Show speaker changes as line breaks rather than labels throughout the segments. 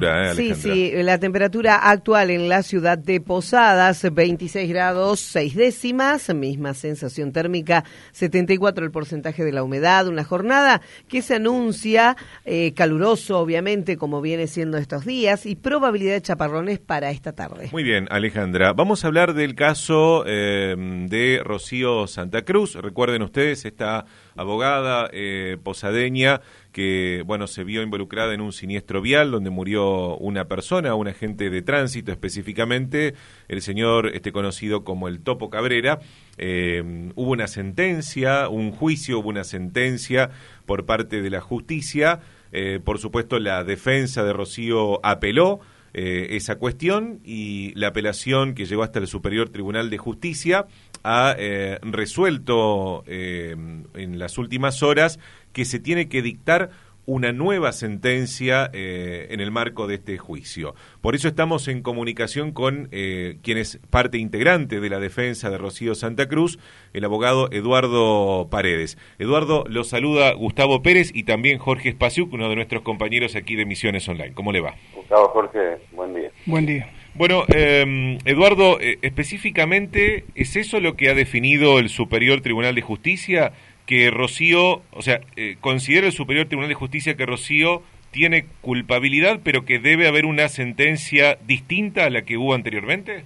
temperatura, ¿eh,
Sí, sí, la temperatura actual en la ciudad de Posadas, 26 grados 6 décimas, misma sensación térmica, 74 el porcentaje de la humedad, una jornada que se anuncia eh, caluroso, obviamente, como viene siendo estos días, y probabilidad de chaparrones para esta tarde.
Muy bien, Alejandra. Vamos a hablar del caso eh, de Rocío Santa Cruz. Recuerden ustedes, esta abogada eh, posadeña que, bueno, se vio involucrada en un siniestro vial donde murió una persona, un agente de tránsito específicamente, el señor este conocido como el Topo Cabrera. Eh, hubo una sentencia, un juicio, hubo una sentencia por parte de la justicia. Eh, por supuesto, la defensa de Rocío apeló eh, esa cuestión y la apelación que llegó hasta el Superior Tribunal de Justicia ha eh, resuelto eh, en las últimas horas que se tiene que dictar una nueva sentencia eh, en el marco de este juicio. Por eso estamos en comunicación con eh, quien es parte integrante de la defensa de Rocío Santa Cruz, el abogado Eduardo Paredes. Eduardo, lo saluda Gustavo Pérez y también Jorge Espaciuc, uno de nuestros compañeros aquí de Misiones Online. ¿Cómo le va?
Gustavo Jorge, buen día.
Buen día.
Bueno, eh, Eduardo, eh, específicamente, ¿es eso lo que ha definido el Superior Tribunal de Justicia? Que Rocío, o sea, eh, considera el Superior Tribunal de Justicia que Rocío tiene culpabilidad, pero que debe haber una sentencia distinta a la que hubo anteriormente?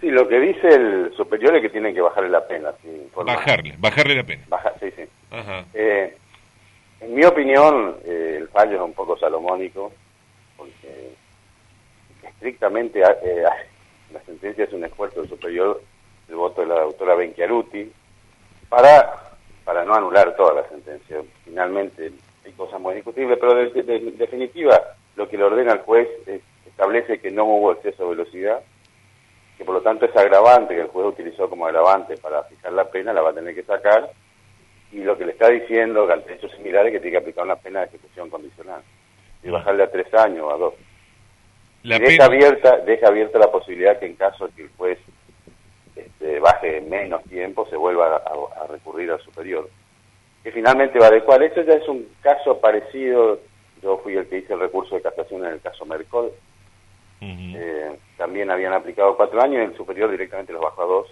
Sí, lo que dice el superior es que tienen que bajarle la pena. sin
Bajarle, bajarle la pena.
Baja- sí, sí.
Ajá.
Eh, en mi opinión, eh, el fallo es un poco salomónico, porque estrictamente eh, la sentencia es un esfuerzo del superior, el voto de la doctora Benchiaruti, para, para no anular toda la sentencia. Finalmente, hay cosas muy discutibles, pero de, de- de- en definitiva, lo que le ordena el juez es- establece que no hubo exceso de velocidad, que por lo tanto es agravante que el juez utilizó como agravante para fijar la pena, la va a tener que sacar, y lo que le está diciendo que ante hechos similares que tiene que aplicar una pena de ejecución condicional y bajarle a tres años o a dos.
La
Y deja
pena,
abierta, deja abierta la posibilidad que en caso de que el juez este, baje menos tiempo se vuelva a, recurrir al superior. Que finalmente va a adecuar. Eso ya es un caso parecido. Yo fui el que hice el recurso de casación en el caso Mercol. Eh, también habían aplicado cuatro años y el superior directamente los bajó a dos.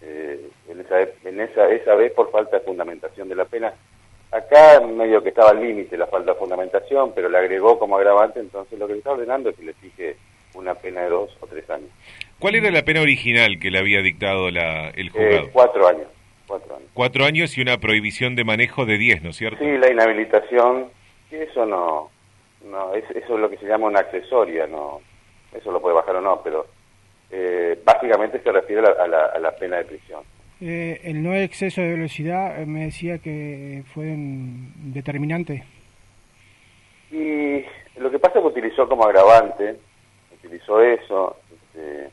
Eh, en esa, en esa, esa vez por falta de fundamentación de la pena. Acá medio que estaba al límite la falta de fundamentación, pero le agregó como agravante, entonces lo que le está ordenando es que le fije una pena de dos o tres años.
¿Cuál era la pena original que le había dictado la, el
Eh,
juzgado?
cuatro años. Cuatro años.
Cuatro años y una prohibición de manejo de diez, ¿no es cierto?
Sí, la inhabilitación, que eso no, no es, eso es lo que se llama una accesoria, no, eso lo puede bajar o no, pero eh, básicamente se refiere a la, a la- a la pena de prisión.
Eh, el no exceso de velocidad eh, me decía que fue determinante.
Y lo que pasa es que utilizó como agravante, utilizó eso, este,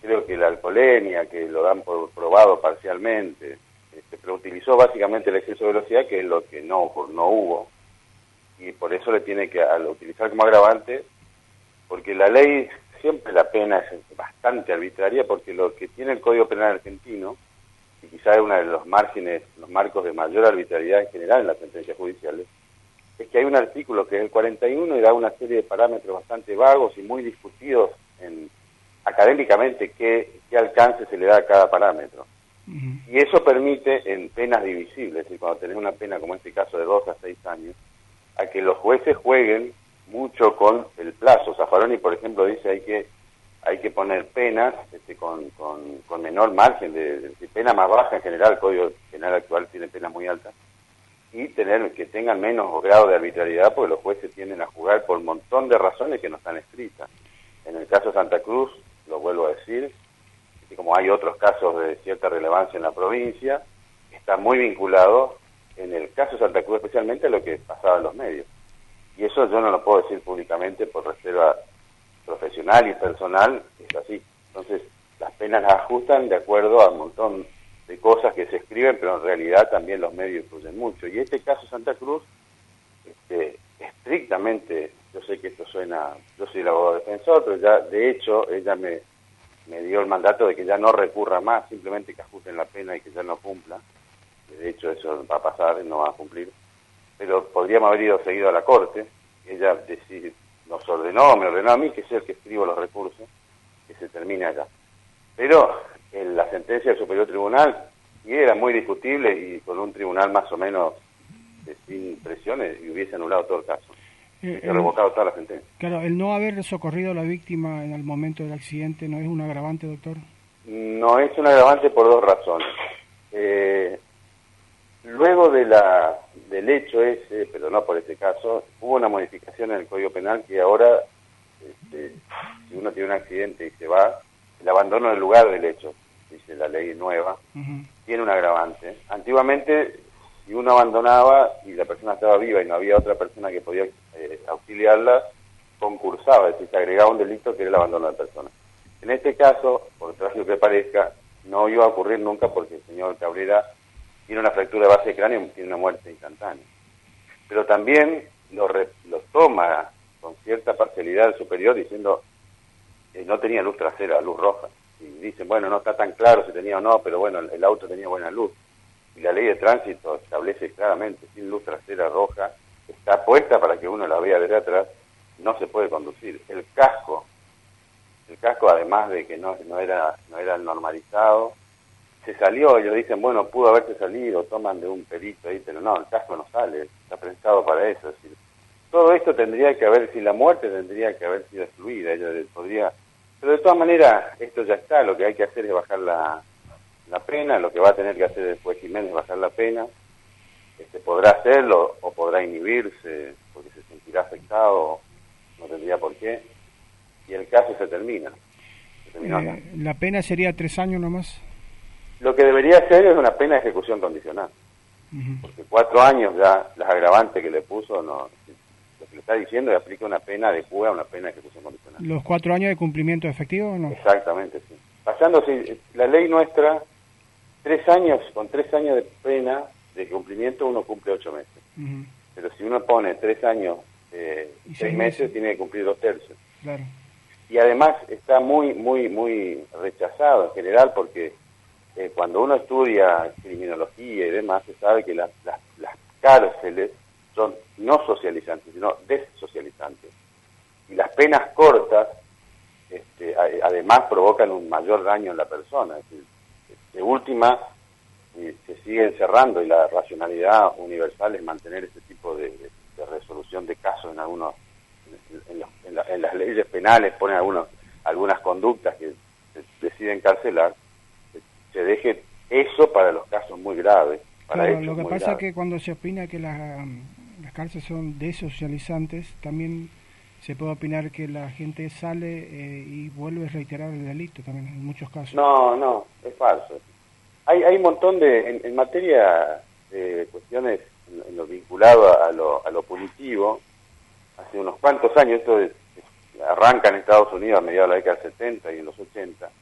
creo que la alcoholemia, que lo dan por probado parcialmente, este, pero utilizó básicamente el exceso de velocidad, que es lo que no, no hubo, y por eso le tiene que, al utilizar como agravante, porque la ley, siempre la pena es bastante arbitraria, porque lo que tiene el Código Penal argentino, y quizá es uno de los márgenes, los marcos de mayor arbitrariedad en general en las sentencias judiciales, es que hay un artículo que es el 41 y da una serie de parámetros bastante vagos y muy discutidos en, académicamente qué, qué alcance se le da a cada parámetro. Y eso permite en penas divisibles, es decir, cuando tenés una pena como este caso de dos a seis años, a que los jueces jueguen mucho con el plazo. Zaffaroni, por ejemplo, dice hay que hay que poner penas este, con, con, menor margen, de, pena más baja en general, el Código Penal actual tiene penas muy altas, y tener que tengan menos grado de arbitrariedad porque los jueces tienden a jugar por un montón de razones que no están escritas. En el caso de Santa Cruz, lo vuelvo a decir, y como hay otros casos de cierta relevancia en la provincia, está muy vinculado, en el caso de Santa Cruz especialmente, a lo que pasaba en los medios. Y eso yo no lo puedo decir públicamente por reserva profesional y personal, es así. Entonces, las penas las ajustan de acuerdo a un montón de cosas que se escriben, pero en realidad también los medios influyen mucho. Y este caso Santa Cruz, este, estrictamente, yo sé que esto suena, yo soy el abogado defensor, pero ya de hecho ella me, me dio el mandato de que ya no recurra más, simplemente que ajusten la pena y que ya no cumpla. De hecho eso va a pasar, no va a cumplir. Pero podríamos haber ido seguido a la corte, ella decide, nos ordenó, me ordenó a mí, que sea el que escribo los recursos, que se termine allá. Pero en la sentencia del Superior Tribunal, y era muy discutible y con un tribunal más o menos eh, sin presiones, y hubiese anulado todo el caso.
Eh,
revocado toda la sentencia.
Claro, el no haber socorrido a la víctima en el momento del accidente no es un agravante, doctor.
No es un agravante por dos razones. Eh, luego de la, del hecho ese, pero no por este caso, hubo una modificación en el Código Penal que ahora, este, si uno tiene un accidente y se va, el abandono del lugar del hecho, dice la ley nueva, tiene un agravante. Antiguamente, si uno abandonaba y la persona estaba viva y no había otra persona que podía eh, auxiliarla, concursaba, es decir, se agregaba un delito que era el abandono de persona. En este caso, por trágico que parezca, no iba a ocurrir nunca porque el señor Cabrera tiene una fractura de base de cráneo tiene una muerte instantánea. Pero también lo, re- lo toma con cierta parcialidad el superior diciendo que no tenía luz trasera, luz roja. Y dicen, bueno, no está tan claro si tenía o no, pero bueno, el, auto tenía buena luz. Y la ley de tránsito establece claramente, sin luz trasera roja, está puesta para que uno la vea desde atrás, no se puede conducir. El casco, el casco además de que no, no era no era normalizado, se salió, ellos dicen, bueno, pudo haberse salido, toman de un perito ahí, pero no, el casco no sale, está pensado para eso. es decir, todo esto tendría que haber, si la muerte tendría que haber sido excluida, ella podría... Pero de todas maneras, esto ya está, lo que hay que hacer es bajar la, la pena, lo que va a tener que hacer después Jiménez es bajar la pena, este, podrá hacerlo o podrá inhibirse porque se sentirá afectado, no tendría por qué, y el caso se termina.
Eh, la pena sería tres años nomás.
Lo que debería ser es una pena de ejecución condicional, porque cuatro años ya las agravantes que le puso, no, lo que le está diciendo es aplica una pena de a una pena de ejecución condicional.
¿Los cuatro años de cumplimiento efectivo o no?
Exactamente, sí. Pasando, sí, la ley nuestra, tres años, con tres años de pena de cumplimiento uno cumple ocho meses. Pero si uno pone tres años eh,
Y
seis
seis
meses,
meses.
tiene que cumplir dos tercios.
Claro.
Y además está muy, muy, muy rechazado en general porque eh, cuando uno estudia criminología y demás, se sabe que las, las, las cárceles son no socializantes, sino desocializantes. Y las penas cortas, este, además, provocan un mayor daño en la persona. Es decir, de última, se sigue encerrando y la racionalidad universal es mantener ese tipo de, resolución de casos en algunos en, en la- en las leyes penales ponen algunos algunas conductas que deciden encarcelar que se deje eso para los casos muy graves para
Claro, lo que pasa es que cuando se opina que las, las cárceles son desocializantes, también se puede opinar que la gente sale eh, y vuelve a reiterar el delito también en muchos casos.
No, no, es falso. Hay, hay un montón de, en, en materia de cuestiones en, en lo vinculado a, lo, a lo punitivo, hace unos cuantos años, esto es- es- arranca en Estados Unidos a mediados de la década del 70 y en los 80, es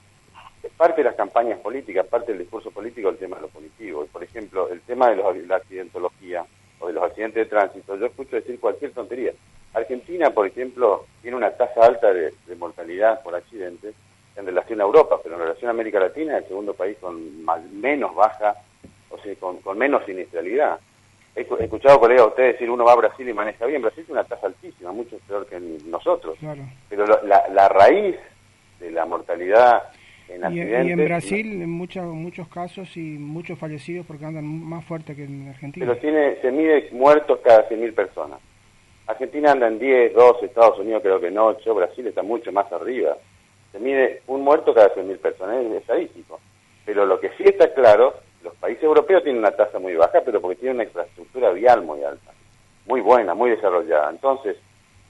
parte de las campañas políticas, parte del discurso político el tema de lo punitivo. Por ejemplo, el tema de los- la accidentología o de los accidentes de tránsito, yo escucho decir cualquier tontería. Argentina, por ejemplo, tiene una tasa alta de, de mortalidad por accidentes en relación a Europa, pero en relación a América Latina es el segundo país con más- menos baja, o sea, con, con menos siniestralidad. He, escu- he escuchado colegas a ustedes decir uno va a Brasil y maneja bien. Brasil tiene una tasa altísima, mucho peor que nosotros.
Claro.
Pero la, la raíz de la mortalidad en
Y, y en Brasil, en muchos muchos casos y muchos fallecidos porque andan más fuerte que en Argentina.
Pero tiene, se mide muertos cada 100.000 personas. Argentina anda en 10, 12, Estados Unidos creo que en 8, Brasil está mucho más arriba. Se mide un muerto cada 100.000 personas, es estadístico. Pero lo que sí está claro, los países europeos tienen una tasa muy baja, pero porque tienen una infraestructura vial muy alta, muy buena, muy desarrollada. Entonces,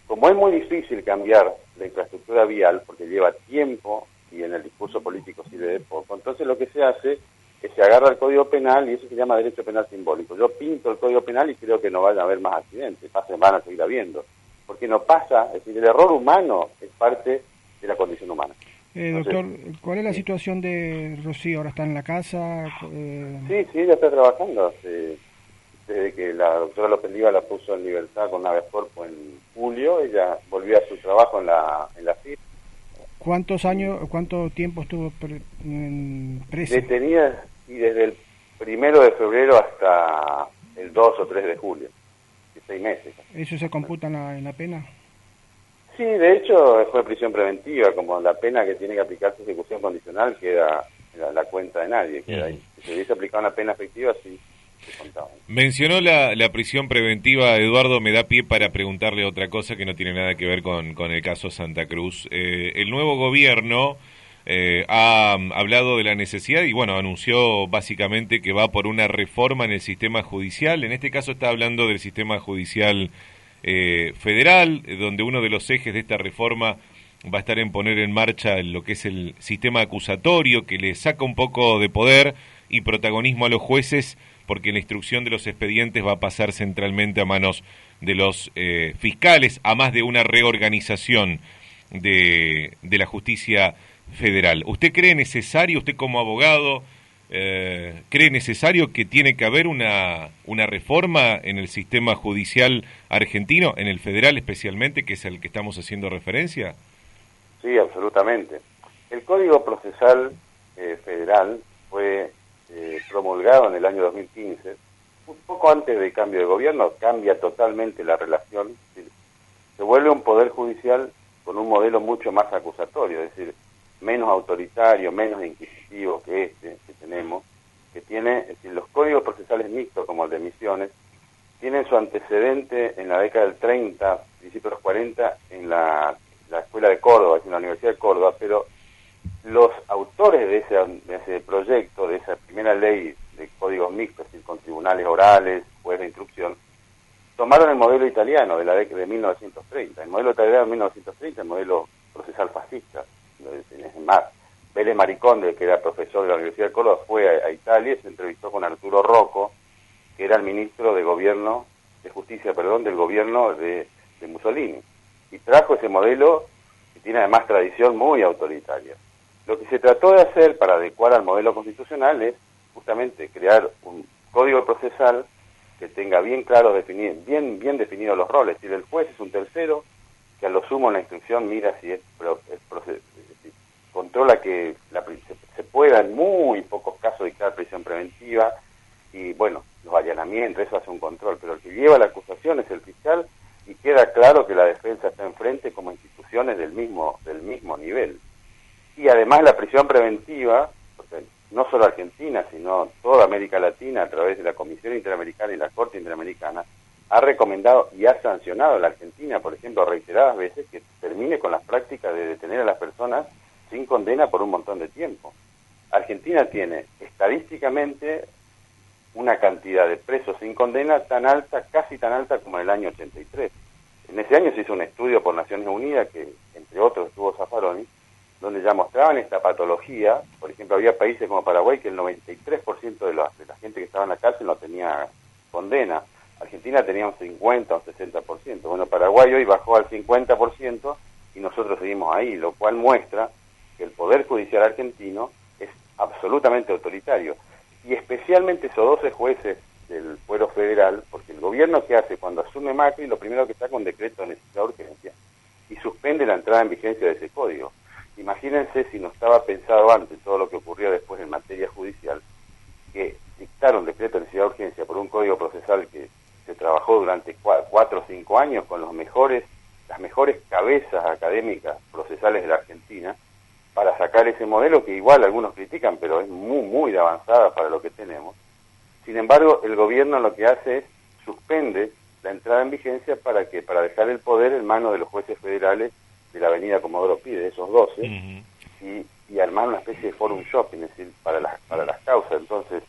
como es muy difícil cambiar la infraestructura vial, porque lleva tiempo y en el discurso político sirve de poco, entonces lo que se hace es se agarra el Código Penal y eso se llama derecho penal simbólico. Yo pinto el Código Penal y creo que no van a haber más accidentes, pasen, van a seguir habiendo. Porque no pasa, es decir, el error humano es parte de la condición humana.
Eh, doctor, ¿cuál es la situación de Rocío? ¿Ahora está en la casa? Eh,
Sí, sí, ella está trabajando. hace- desde que la doctora López Liva la puso en libertad con Naves Corpo en julio, ella volvió a su trabajo en la, en la.
¿Cuántos años, cuánto tiempo estuvo pre- en presa?
Detenida y desde el primero de febrero hasta el 2 o 3 de julio. seis meses.
¿Eso se computa en la, en la pena?
Sí, de hecho fue prisión preventiva, como la pena que tiene que aplicarse ejecución condicional queda en la, cuenta de nadie, queda ahí. Si se hubiese aplicado una pena efectiva, sí.
Mencionó la, prisión preventiva, Eduardo, me da pie para preguntarle otra cosa que no tiene nada que ver con, el caso Santa Cruz. Eh, el nuevo gobierno eh, ha hablado de la necesidad y bueno, anunció básicamente que va por una reforma en el sistema judicial. En este caso está hablando del sistema judicial eh, federal, donde uno de los ejes de esta reforma va a estar en poner en marcha lo que es el sistema acusatorio, que le saca un poco de poder y protagonismo a los jueces, porque la instrucción de los expedientes va a pasar centralmente a manos de los eh, fiscales, a más de una reorganización de, la justicia federal. ¿Usted cree necesario, usted como abogado, eh, cree necesario que tiene que haber una, reforma en el sistema judicial argentino, en el federal especialmente, que es el que estamos haciendo referencia?
Sí, absolutamente. El Código Procesal eh, Federal fue eh, promulgado en el año 2015, un poco antes del cambio de gobierno, cambia totalmente la relación, se vuelve un poder judicial con un modelo mucho más acusatorio, es decir, menos autoritario, menos inquisitivo que este que tenemos, que tiene, es los códigos procesales mixtos como el de Misiones, tienen su antecedente en la década del 30, principios de los 40, en la, Escuela de Córdoba, en la Universidad de Córdoba, pero los autores de ese, de proyecto, de esa primera ley de códigos mixtos, es decir, con tribunales orales, juez de instrucción, tomaron el modelo italiano de la década de 1930. El modelo italiano de 1930, el modelo procesal fascista es más, Vélez Mariconde, que era profesor de la Universidad de Córdoba, fue a, Italia y se entrevistó con Arturo Rocco, que era el ministro de gobierno, de justicia, perdón, del gobierno de, Mussolini. Y trajo ese modelo que tiene además tradición muy autoritaria. Lo que se trató de hacer para adecuar al modelo constitucional es justamente crear un código procesal que tenga bien claro bien, bien definidos los roles. Si el juez es un tercero, que a lo sumo en la instrucción mira si es, es, controla que la, se, pueda en muy pocos casos dictar prisión preventiva y bueno, los allanamientos, eso hace un control, pero el que lleva la acusación es el fiscal y queda claro que la defensa está enfrente como instituciones del mismo, del mismo nivel. Y además la prisión preventiva, no solo Argentina, sino toda América Latina a través de la Comisión Interamericana y la Corte Interamericana, ha recomendado y ha sancionado a la Argentina, por ejemplo, reiteradas veces, que termine con las prácticas de detener a las personas sin condena por un montón de tiempo. Argentina tiene estadísticamente una cantidad de presos sin condena tan alta, casi tan alta como en el año 83. En ese año se hizo un estudio por Naciones Unidas, que entre otros estuvo Zaffaroni, donde ya mostraban esta patología. Por ejemplo, había países como Paraguay que el 93% de la, de la gente que estaba en la cárcel no tenía condena. Argentina tenía un 50 o un 60%. Bueno, Paraguay hoy bajó al 50% y nosotros seguimos ahí, lo cual muestra que el Poder Judicial argentino es absolutamente autoritario. Y especialmente esos 12 jueces del fuero federal, porque el gobierno que hace cuando asume Macri, lo primero que saca un decreto de necesidad de urgencia y suspende la entrada en vigencia de ese código. Imagínense si no estaba pensado antes todo lo que ocurrió después en materia judicial, que dictar un decreto de necesidad de urgencia por un código procesal que se trabajó durante cuatro o cinco años con los mejores, las mejores cabezas académicas procesales de la Argentina, para sacar ese modelo que igual algunos critican, pero es muy, muy de avanzada para lo que tenemos. Sin embargo, el gobierno lo que hace es suspende la entrada en vigencia para que para dejar el poder en manos de los jueces federales de la avenida Comodoro Pide, esos 12, y, y, armar una especie de forum shopping, es decir, para las, para las causas. Entonces,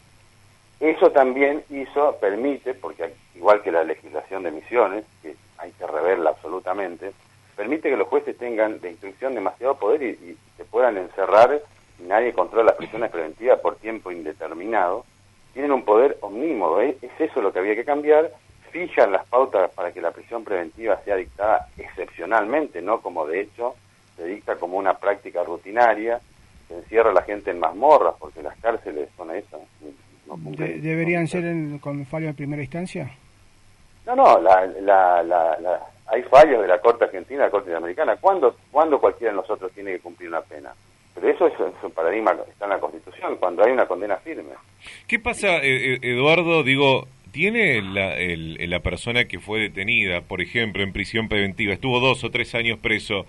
eso también hizo, permite, porque igual que la legislación de misiones, que hay que reverla absolutamente, permite que los jueces tengan de instrucción demasiado poder y, se puedan encerrar y nadie controla las prisiones preventivas por tiempo indeterminado. Tienen un poder omnímodo, ¿eh? es eso lo que había que cambiar. Fijan las pautas para que la prisión preventiva sea dictada excepcionalmente, no como de hecho se dicta como una práctica rutinaria, se encierra a la gente en mazmorras, porque las cárceles son eso.
¿Deberían ser con fallo en primera instancia?
No, no, la, la, la hay fallos de la Corte Argentina, la Corte Interamericana. ¿Cuándo, ¿Cuándo cualquiera de nosotros tiene que cumplir una pena? Pero eso es, un paradigma que está en la Constitución, cuando hay una condena firme.
¿Qué pasa, eh, eh, Eduardo? Digo, ¿tiene la, la persona que fue detenida, por ejemplo, en prisión preventiva, estuvo dos o tres años preso,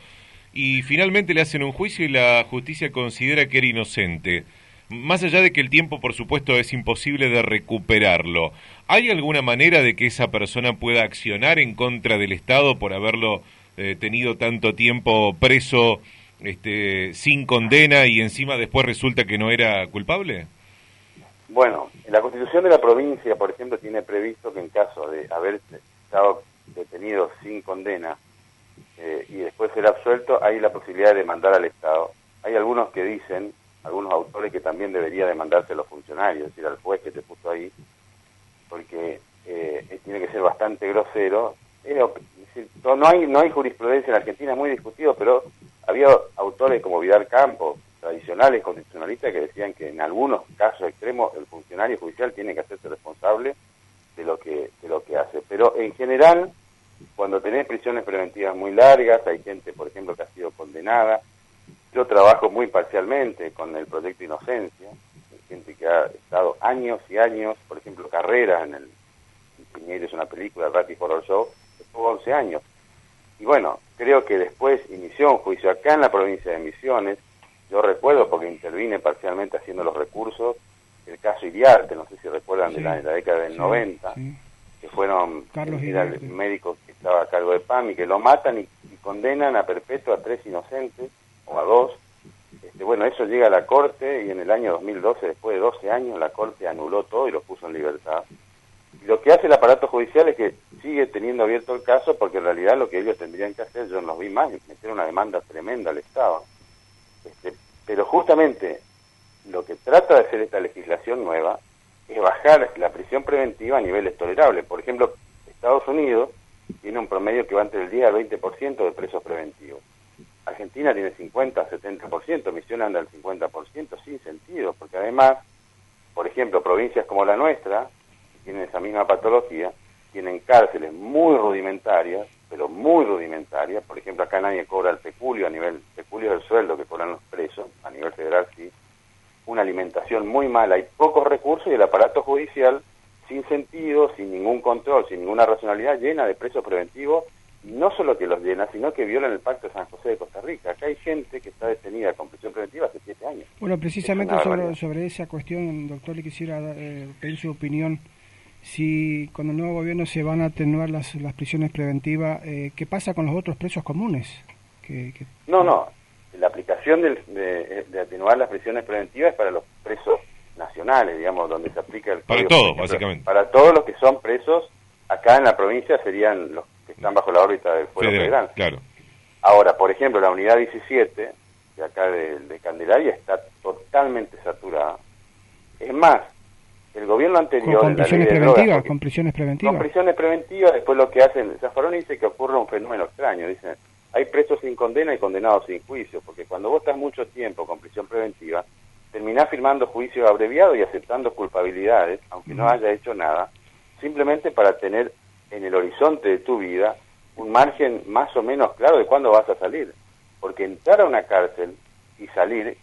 y finalmente le hacen un juicio y la justicia considera que era inocente? Más allá de que el tiempo, por supuesto, es imposible de recuperarlo, ¿hay alguna manera de que esa persona pueda accionar en contra del Estado por haberlo eh, tenido tanto tiempo preso este, sin condena y encima después resulta que no era culpable?
Bueno, la Constitución de la provincia, por ejemplo, tiene previsto que en caso de haber estado detenido sin condena eh, y después ser absuelto, hay la posibilidad de demandar al Estado. Hay algunos que dicen algunos autores que también debería demandarse a los funcionarios, es decir, al juez que te puso ahí, porque eh, tiene que ser bastante grosero. no hay no hay jurisprudencia en Argentina, es muy discutido, pero había autores como Vidal Campos, tradicionales que decían que en algunos casos extremos el funcionario judicial tiene que hacerse responsable de lo que de lo que hace. Pero en general, cuando tenés prisiones preventivas muy largas, hay gente, por ejemplo, que ha sido condenada, yo trabajo muy parcialmente con el proyecto Inocencia, gente que ha estado años y años, por ejemplo, carreras en el Piñeiro es una película, Ratty Horror Show, estuvo 11 años. Y bueno, creo que después inició un juicio acá en la provincia de Misiones, yo recuerdo porque intervine parcialmente haciendo los recursos, el caso Iriarte, no sé si recuerdan de, la, década del 90, que fueron Carlos el médico que estaba a cargo de PAMI, que lo matan y condenan a perpetua a tres inocentes o a dos. Este, bueno, eso llega a la Corte y en el año 2012, después de 12 años, la Corte anuló todo y lo puso en libertad. Y lo que hace el aparato judicial es que sigue teniendo abierto el caso porque en realidad lo que ellos tendrían que hacer, yo no vi más, meter una demanda tremenda al Estado. Este, pero justamente lo que trata de hacer esta legislación nueva es bajar la prisión preventiva a niveles tolerables. Por ejemplo, Estados Unidos tiene un promedio que va entre el 10 al 20% de presos preventivos. Argentina tiene 50, 70%, Misión anda al 50%, sin sentido, porque además, por ejemplo, provincias como la nuestra, que tienen esa misma patología, tienen cárceles muy rudimentarias, pero muy rudimentarias, por ejemplo, acá nadie cobra el peculio a nivel, peculio del sueldo que cobran los presos, a nivel federal sí, una alimentación muy mala, hay pocos recursos y el aparato judicial sin sentido, sin ningún control, sin ninguna racionalidad, llena de presos preventivos no solo que los llena, sino que violan el Pacto de San José de Costa Rica. Acá hay gente que está detenida con prisión preventiva hace siete años.
Bueno, precisamente sobre, sobre, esa cuestión, doctor, le quisiera eh, pedir su opinión. Si con el nuevo gobierno se van a atenuar las, las prisiones preventivas, eh, ¿qué pasa con los otros presos comunes?
Que, No, no. La aplicación de, atenuar las prisiones preventivas es para los presos nacionales, digamos, donde se aplica el...
Para todos, básicamente.
Para todos los que son presos, acá en la provincia serían los están bajo la órbita del Fuero Federal.
Claro.
Ahora, por ejemplo, la unidad 17 de acá de, Candelaria está totalmente saturada. Es más, el gobierno anterior...
Con, prisiones preventivas, con prisiones preventivas.
Con prisiones preventivas, después lo que hacen... Zafarón dice que ocurre un fenómeno extraño. Dicen, hay presos sin condena y condenados sin juicio, porque cuando vos estás mucho tiempo con prisión preventiva, terminás firmando juicios abreviados y aceptando culpabilidades, aunque no haya hecho nada, simplemente para tener en el horizonte de tu vida un margen más o menos claro de cuándo vas a salir. Porque entrar a una cárcel y salir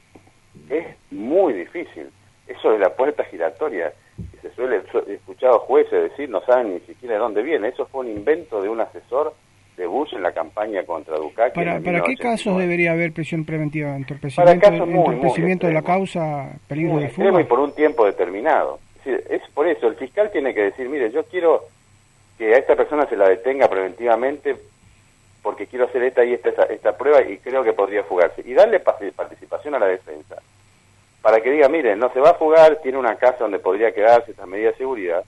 es muy difícil. Eso es la puerta giratoria. Se suele, he escuchado jueces decir, no saben ni siquiera de dónde viene. Eso fue un invento de un asesor de Bush en la campaña contra Dukakis.
¿Para, ¿para qué casos debería haber prisión preventiva? ¿Entorpecimiento, entorpecimiento de la causa, peligro de fuga?
y por un tiempo determinado. es por eso, el fiscal tiene que decir, mire, yo quiero que a esta persona se la detenga preventivamente porque quiero hacer esta y esta, esta prueba y creo que podría fugarse. Y darle participación a la defensa. Para que diga, miren, no se va a fugar, tiene una casa donde podría quedarse, estas medidas de seguridad.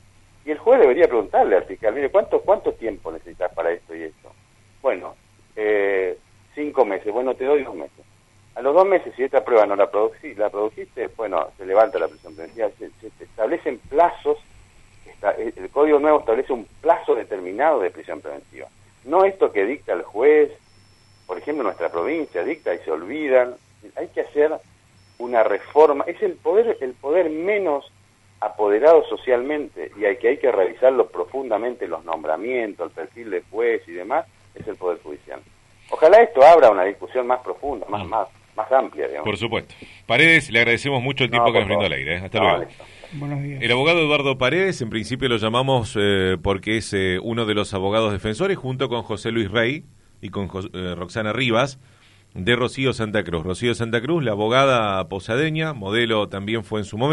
Y el juez debería preguntarle al fiscal, mire, ¿cuánto, cuánto tiempo necesitas para esto y esto? Bueno, eh, cinco meses, bueno, te doy dos meses. A los dos meses, si esta prueba no la, la produjiste, bueno, se levanta la presión preventiva, se establecen plazos el Código Nuevo establece un plazo determinado de prisión preventiva. No esto que dicta el juez, por ejemplo, nuestra provincia dicta y se olvidan. Hay que hacer una reforma, es el poder, el poder menos apoderado socialmente y hay que hay que revisarlo profundamente los nombramientos, el perfil de juez y demás, es el poder judicial. Ojalá esto abra una discusión más profunda, más, mm. más, más amplia, digamos.
Por supuesto. Paredes, le agradecemos mucho el tiempo que nos brindó al aire. ¿eh? Hasta luego.
Buenos días.
El abogado Eduardo Paredes, en principio lo llamamos eh, porque es eh, uno de los abogados defensores, junto con José Luis Rey y con eh, Roxana Rivas, de Rocío Santa Cruz. Rocío Santa Cruz, la abogada posadeña, modelo también fue en su momento.